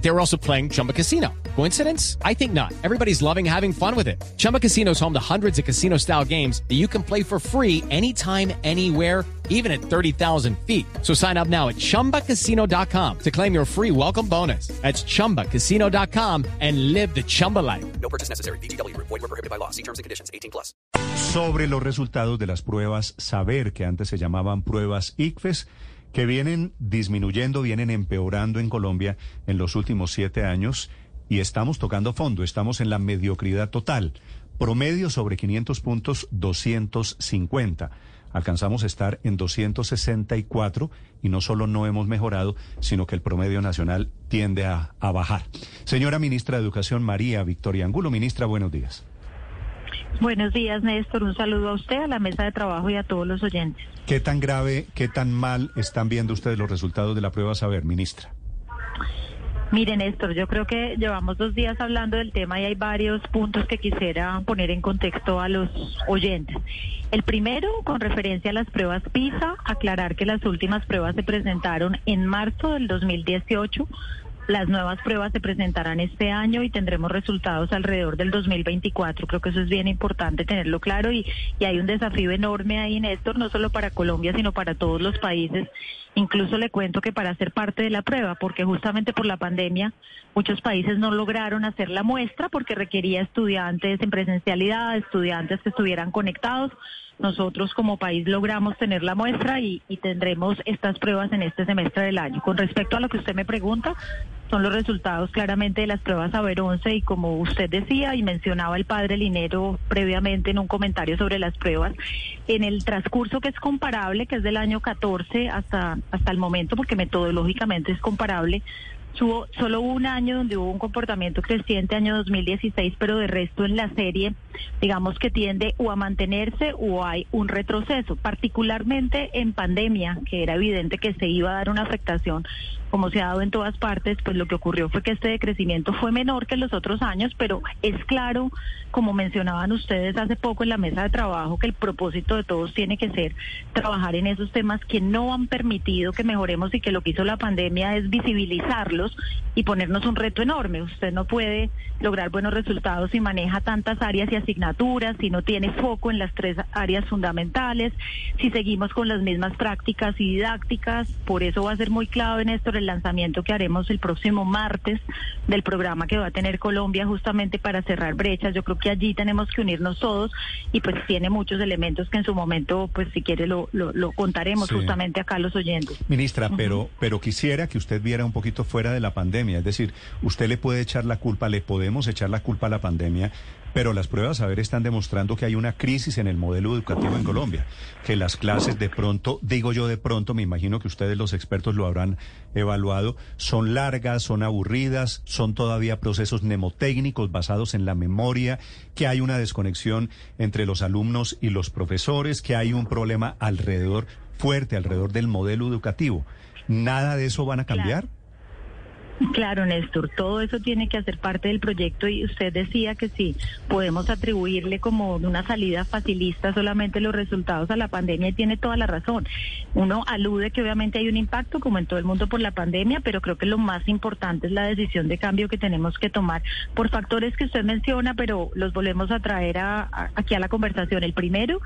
They were also playing Chumba Casino. Coincidence? I think not. Everybody's loving having fun with it. Chumba Casino is home to hundreds of casino style games that you can play for free anytime, anywhere, even at 30,000 feet. So sign up now at chumbacasino.com to claim your free welcome bonus. That's chumbacasino.com and live the Chumba life. No purchase necessary. BGW. Void were prohibited by law. See terms and conditions. 18 plus. sobre los resultados de las pruebas Saber, que antes se llamaban pruebas ICFES, que vienen disminuyendo, vienen empeorando en Colombia en los últimos siete años y estamos tocando fondo, estamos en la mediocridad total. Promedio sobre 500 puntos, 250. Alcanzamos a estar en 264 y no solo no hemos mejorado, sino que el promedio nacional tiende a, a bajar. Señora ministra de Educación, María Victoria Angulo. Ministra, buenos días. Buenos días, Néstor. Un saludo a usted, a la mesa de trabajo y a todos los oyentes. ¿Qué tan grave, qué tan mal están viendo ustedes los resultados de la prueba Saber, ministra? Mire, Néstor, yo creo que llevamos dos días hablando del tema y hay varios puntos que quisiera poner en contexto a los oyentes. El primero, con referencia a las pruebas PISA, aclarar que las últimas pruebas se presentaron en marzo del 2018. Las nuevas pruebas se presentarán este año y tendremos resultados alrededor del 2024. Creo que eso es bien importante tenerlo claro y, hay un desafío enorme ahí, Néstor, no solo para Colombia, sino para todos los países. Incluso le cuento que para ser parte de la prueba, porque justamente por la pandemia muchos países no lograron hacer la muestra porque requería estudiantes en presencialidad, estudiantes que estuvieran conectados. Nosotros como país logramos tener la muestra y, y tendremos estas pruebas en este semestre del año. Con respecto a lo que usted me pregunta, son los resultados claramente de las pruebas Saber 11 y como usted decía y mencionaba el padre Linero previamente en un comentario sobre las pruebas, en el transcurso que es comparable, que es del año 14 hasta, hasta el momento, porque metodológicamente es comparable, Hubo solo un año donde hubo un comportamiento creciente, año 2016, pero de resto en la serie, digamos que tiende o a mantenerse o hay un retroceso, particularmente en pandemia, que era evidente que se iba a dar una afectación, como se ha dado en todas partes, pues lo que ocurrió fue que este decrecimiento fue menor que en los otros años, pero es claro, como mencionaban ustedes hace poco en la mesa de trabajo, que el propósito de todos tiene que ser trabajar en esos temas que no han permitido que mejoremos y que lo que hizo la pandemia es visibilizarlos y ponernos un reto enorme. Usted no puede lograr buenos resultados si maneja tantas áreas y asignaturas, si no tiene foco en las tres áreas fundamentales, si seguimos con las mismas prácticas y didácticas. Por eso va a ser muy clave, Néstor, el lanzamiento que haremos el próximo martes del programa que va a tener Colombia justamente para cerrar brechas. Yo creo que allí tenemos que unirnos todos y pues tiene muchos elementos que en su momento, pues si quiere lo, lo, lo contaremos Sí. justamente acá a los oyentes. Ministra, pero, pero quisiera que usted viera un poquito fuera de la pandemia. Es decir, usted le puede echar la culpa, le podemos echar la culpa a la pandemia, pero las pruebas a ver están demostrando que hay una crisis en el modelo educativo en Colombia. Que las clases de pronto, digo yo de pronto, me imagino que ustedes los expertos lo habrán evaluado, son largas, son aburridas, son todavía procesos mnemotécnicos basados en la memoria, que hay una desconexión entre los alumnos y los profesores, que hay un problema alrededor fuerte alrededor del modelo educativo. ¿Nada de eso van a cambiar? Néstor, todo eso tiene que hacer parte del proyecto y usted decía que sí, podemos atribuirle como una salida facilista solamente los resultados a la pandemia y tiene toda la razón. Uno alude que obviamente hay un impacto como en todo el mundo por la pandemia, pero creo que lo más importante es la decisión de cambio que tenemos que tomar por factores que usted menciona, pero los volvemos a traer a, aquí a la conversación. El primero,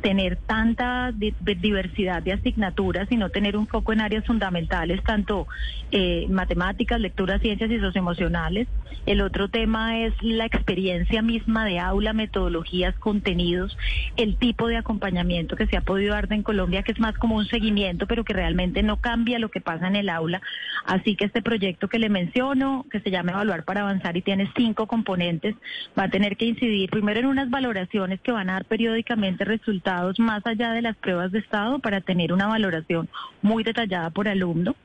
tener tanta di- diversidad de asignaturas y no tener un foco en áreas fundamentales, tanto eh, matemáticas, lecturas, ciencias y socioemocionales. El otro tema es la experiencia misma de aula, metodologías, contenidos, el tipo de acompañamiento que se ha podido dar en Colombia, que es más como un seguimiento, pero que realmente no cambia lo que pasa en el aula. Así que este proyecto que le menciono, que se llama Evaluar para Avanzar y tiene cinco componentes, va a tener que incidir primero en unas valoraciones que van a dar periódicamente resultados más allá de las pruebas de estado para tener una valoración muy detallada por alumno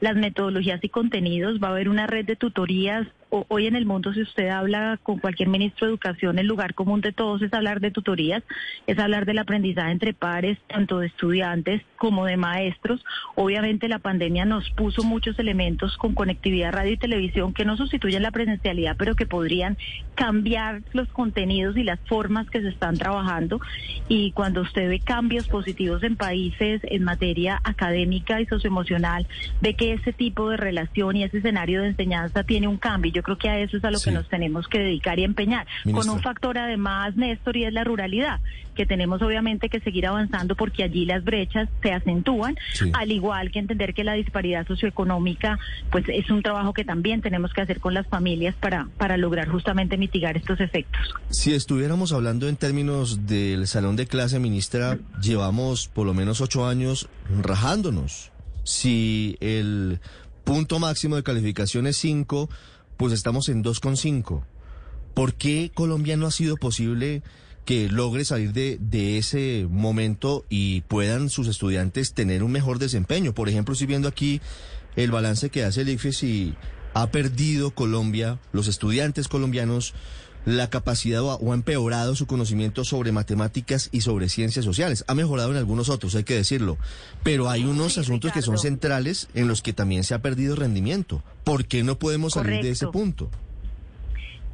las metodologías y contenidos, va a haber una red de tutorías hoy en el mundo, si usted habla con cualquier ministro de educación, el lugar común de todos es hablar de tutorías, es hablar del aprendizaje entre pares, tanto de estudiantes como de maestros. Obviamente la pandemia nos puso muchos elementos con conectividad radio y televisión que no sustituyen la presencialidad, pero que podrían cambiar los contenidos y las formas que se están trabajando. Y cuando usted ve cambios positivos en países en materia académica y socioemocional, ve que ese tipo de relación y ese escenario de enseñanza tiene un cambio. Yo creo que a eso es a lo que nos tenemos que dedicar y empeñar. Con un factor además, Néstor, y es la ruralidad, que tenemos obviamente que seguir avanzando porque allí las brechas se acentúan, al igual que entender que la disparidad socioeconómica, pues es un trabajo que también tenemos que hacer con las familias para, para lograr justamente mitigar estos efectos. Si estuviéramos hablando en términos del salón de clase, ministra, llevamos por lo menos ocho años rajándonos. Si el punto máximo de calificación es 5, pues estamos en 2,5. ¿Por qué Colombia no ha sido posible que logre salir de, ese momento y puedan sus estudiantes tener un mejor desempeño? Por ejemplo, estoy viendo aquí el balance que hace el IFES y ha perdido Colombia, los estudiantes colombianos, la capacidad o ha empeorado su conocimiento sobre matemáticas y sobre ciencias sociales. Ha mejorado en algunos otros, hay que decirlo. Pero hay unos asuntos que son centrales en los que también se ha perdido rendimiento. ¿Por qué no podemos salir de ese punto?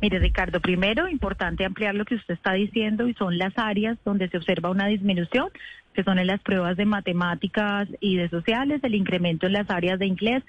Mire, Ricardo, primero, importante ampliar lo que usted está diciendo y son las áreas donde se observa una disminución, que son en las pruebas de matemáticas y de sociales, el incremento en las áreas de inglés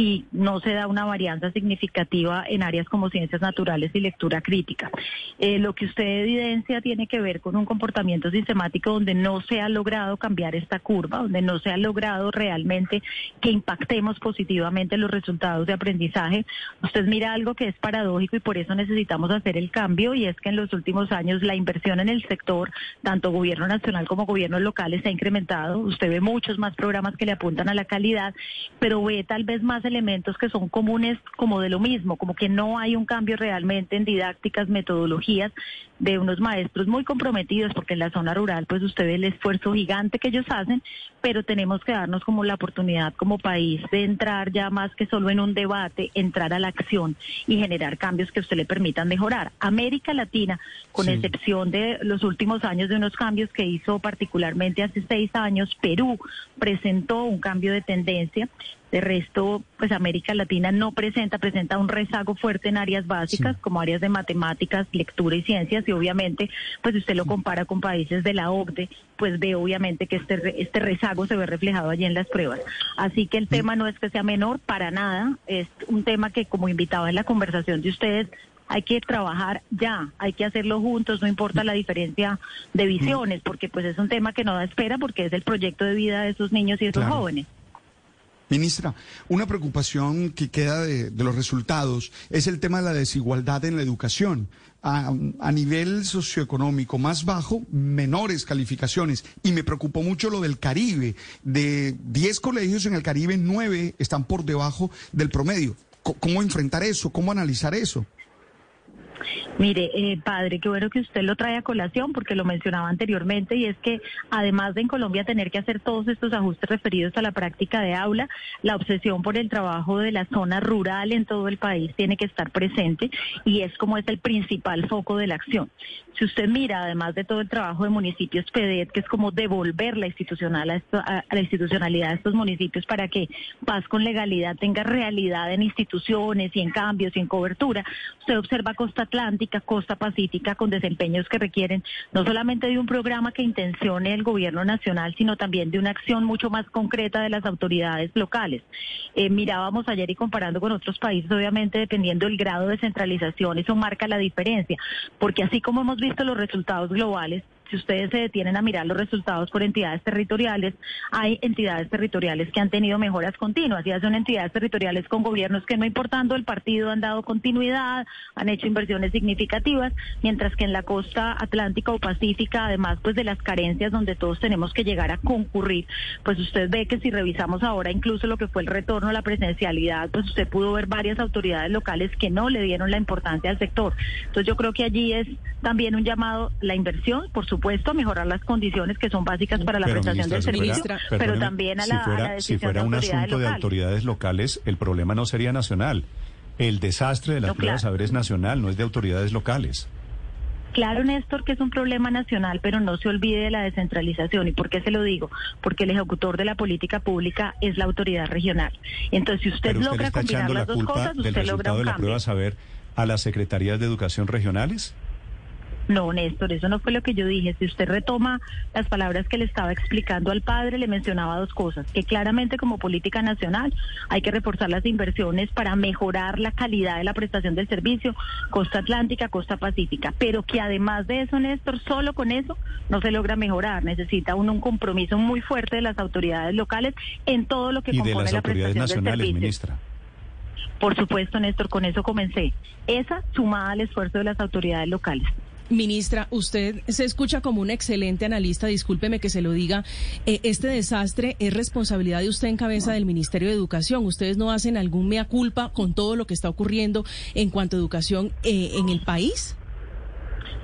y no se da una varianza significativa en áreas como ciencias naturales y lectura crítica. Eh, lo que usted evidencia tiene que ver con un comportamiento sistemático donde no se ha logrado cambiar esta curva, donde no se ha logrado realmente que impactemos positivamente los resultados de aprendizaje. Usted mira algo que es paradójico y por eso necesitamos hacer el cambio y es que en los últimos años la inversión en el sector, tanto gobierno nacional como gobiernos locales, se ha incrementado. Usted ve muchos más programas que le apuntan a la calidad, pero ve tal vez más elementos que son comunes como de lo mismo, como que no hay un cambio realmente en didácticas, metodologías de unos maestros muy comprometidos, porque en la zona rural pues usted ve el esfuerzo gigante que ellos hacen, pero tenemos que darnos como la oportunidad como país de entrar ya más que solo en un debate, entrar a la acción y generar cambios que a usted le permitan mejorar. América Latina, con excepción de los últimos años de unos cambios que hizo particularmente hace seis años, Perú presentó un cambio de tendencia. De resto, pues América Latina no presenta, presenta un rezago fuerte en áreas básicas como áreas de matemáticas, lectura y ciencias y obviamente, pues usted lo compara con países de la OCDE, pues ve obviamente que este, este rezago se ve reflejado allí en las pruebas. Así que el tema no es que sea menor, para nada, es un tema que como invitaba en la conversación de ustedes, hay que trabajar ya, hay que hacerlo juntos, no importa la diferencia de visiones, porque pues es un tema que no da espera porque es el proyecto de vida de esos niños y de esos jóvenes. Ministra, una preocupación que queda de, los resultados es el tema de la desigualdad en la educación. A, nivel socioeconómico más bajo, menores calificaciones. Y me preocupó mucho lo del Caribe. De 10 colegios en el Caribe, 9 están por debajo del promedio. ¿Cómo enfrentar eso? ¿Cómo analizar eso? Mire, eh, padre, qué bueno que usted lo trae a colación porque lo mencionaba anteriormente y es que además de en Colombia tener que hacer todos estos ajustes referidos a la práctica de aula, la obsesión por el trabajo de la zona rural en todo el país tiene que estar presente y es como es el principal foco de la acción. Si usted mira, además de todo el trabajo de municipios PEDET, que es como devolver la, institucional a, la institucionalidad de estos municipios para que paz con legalidad tenga realidad en instituciones y en cambios y en cobertura, usted observa Costa Atlántica, Costa Pacífica, con desempeños que requieren no solamente de un programa que intencione el gobierno nacional, sino también de una acción mucho más concreta de las autoridades locales. Eh, mirábamos ayer y comparando con otros países, obviamente dependiendo del grado de centralización, eso marca la diferencia, porque así como hemos visto los resultados globales, si ustedes se detienen a mirar los resultados por entidades territoriales, hay entidades territoriales que han tenido mejoras continuas, ya son entidades territoriales con gobiernos que no importando el partido han dado continuidad, han hecho inversiones significativas, mientras que en la costa atlántica o pacífica, además pues de las carencias donde todos tenemos que llegar a concurrir, pues usted ve que si revisamos ahora incluso lo que fue el retorno a la presencialidad, pues usted pudo ver varias autoridades locales que no le dieron la importancia al sector. Entonces yo creo que allí es también un llamado la inversión, por supuesto, supuesto, mejorar las condiciones que son básicas para la prestación del servicio, pero también a la, si fuera, si fuera un asunto de autoridades locales, el problema no sería nacional. El desastre de las No, pruebas claro. saber es nacional, no es de autoridades locales. Claro, Néstor, que es un problema nacional, pero no se olvide de la descentralización. ¿Y por qué se lo digo? Porque el ejecutor de la política pública es la autoridad regional. Entonces, si usted, Pero usted logra combinar echando la las dos cosas, usted logra resultado un de la cambio. prueba saber a las secretarías de educación regionales. No, Néstor, eso no fue lo que yo dije. Si usted retoma las palabras que le estaba explicando al padre, le mencionaba dos cosas, que claramente como política nacional hay que reforzar las inversiones para mejorar la calidad de la prestación del servicio, costa atlántica, costa pacífica, pero que además de eso, Néstor, solo con eso no se logra mejorar. Necesita uno un compromiso muy fuerte de las autoridades locales en todo lo que Y de compone las la autoridades prestación del nacionales, servicio. ministra. Por supuesto, Néstor, con eso comencé. Esa sumada al esfuerzo de las autoridades locales. Ministra, usted se escucha como un excelente analista, discúlpeme que se lo diga. Eh, este desastre es responsabilidad de usted en cabeza del Ministerio de Educación. ¿Ustedes no hacen algún mea culpa con todo lo que está ocurriendo en cuanto a educación eh, en el país?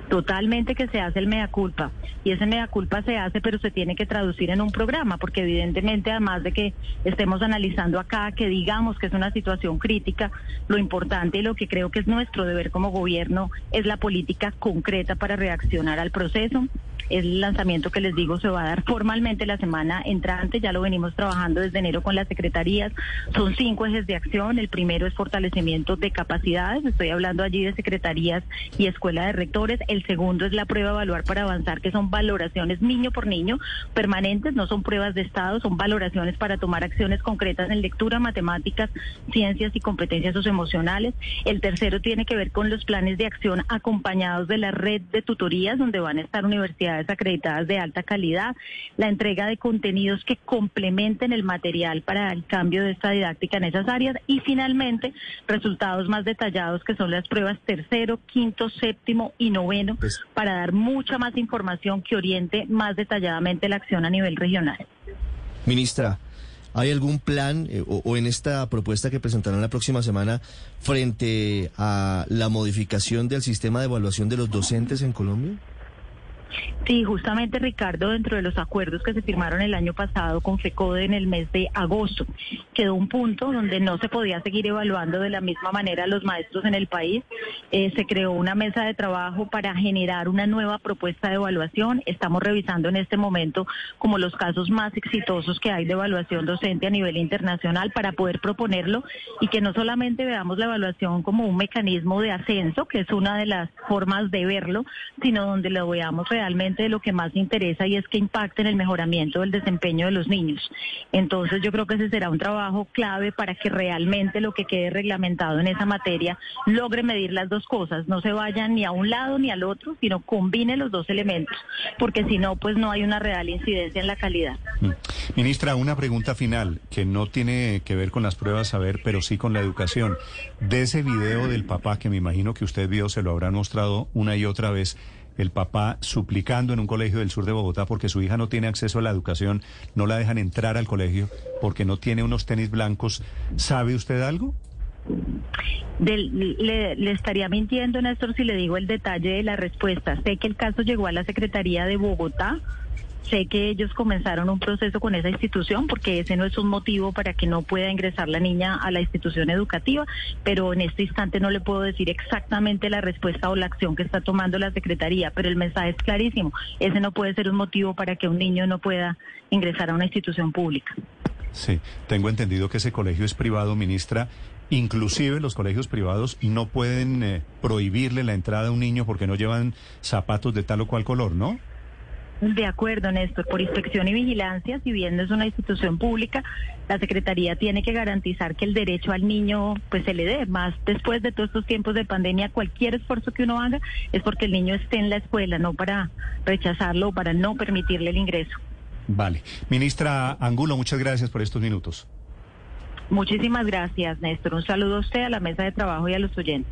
Totalmente que se hace el mea culpa. Y ese mea culpa se hace, pero se tiene que traducir en un programa, porque evidentemente, además de que estemos analizando acá, que digamos que es una situación crítica, lo importante y lo que creo que es nuestro deber como gobierno es la política concreta para reaccionar al proceso. El lanzamiento que les digo se va a dar formalmente la semana entrante, ya lo venimos trabajando desde enero con las secretarías. Son cinco ejes de acción. El primero es fortalecimiento de capacidades, estoy hablando allí de secretarías y escuela de rectores. El segundo es la prueba evaluar para avanzar, que son valoraciones niño por niño permanentes, no son pruebas de estado, son valoraciones para tomar acciones concretas en lectura, matemáticas, ciencias y competencias socioemocionales. El tercero tiene que ver con los planes de acción acompañados de la red de tutorías, donde van a estar universidades acreditadas de alta calidad, la entrega de contenidos que complementen el material para el cambio de esta didáctica en esas áreas y finalmente resultados más detallados que son las pruebas tercero, quinto, séptimo y noveno Pues- para dar mucha más información que oriente más detalladamente la acción a nivel regional. Ministra, ¿hay algún plan eh, o, o en esta propuesta que presentarán la próxima semana frente a la modificación del sistema de evaluación de los docentes en Colombia? Sí, justamente Ricardo, dentro de los acuerdos que se firmaron el año pasado con FECODE en el mes de agosto, quedó un punto donde no se podía seguir evaluando de la misma manera a los maestros en el país. Eh, se creó una mesa de trabajo para generar una nueva propuesta de evaluación. Estamos revisando en este momento como los casos más exitosos que hay de evaluación docente a nivel internacional para poder proponerlo y que no solamente veamos la evaluación como un mecanismo de ascenso, que es una de las formas de verlo, sino donde lo veamos realmente de lo que más interesa y es que impacte en el mejoramiento del desempeño de los niños. Entonces yo creo que ese será un trabajo clave para que realmente lo que quede reglamentado en esa materia logre medir las dos cosas, no se vayan ni a un lado ni al otro, sino combine los dos elementos, porque si no, pues no hay una real incidencia en la calidad. Mm. Ministra, una pregunta final que no tiene que ver con las pruebas saber, pero sí con la educación. De ese video del papá que me imagino que usted vio, se lo habrán mostrado una y otra vez, el papá suplicando en un colegio del sur de Bogotá porque su hija no tiene acceso a la educación, no la dejan entrar al colegio porque no tiene unos tenis blancos. ¿Sabe usted algo? Le, le estaría mintiendo, Néstor, si le digo el detalle de la respuesta. Sé que el caso llegó a la Secretaría de Bogotá. Sé que ellos comenzaron un proceso con esa institución porque ese no es un motivo para que no pueda ingresar la niña a la institución educativa, pero en este instante no le puedo decir exactamente la respuesta o la acción que está tomando la Secretaría, pero el mensaje es clarísimo. Ese no puede ser un motivo para que un niño no pueda ingresar a una institución pública. Sí, tengo entendido que ese colegio es privado, ministra. Inclusive los colegios privados no pueden eh, prohibirle la entrada a un niño porque no llevan zapatos de tal o cual color, ¿no? De acuerdo, Néstor. Por inspección y vigilancia, si bien es una institución pública, la Secretaría tiene que garantizar que el derecho al niño pues se le dé. Más después de todos estos tiempos de pandemia, cualquier esfuerzo que uno haga es porque el niño esté en la escuela, no para rechazarlo o para no permitirle el ingreso. Vale. Ministra Angulo, muchas gracias por estos minutos. Muchísimas gracias, Néstor. Un saludo a usted, a la mesa de trabajo y a los oyentes.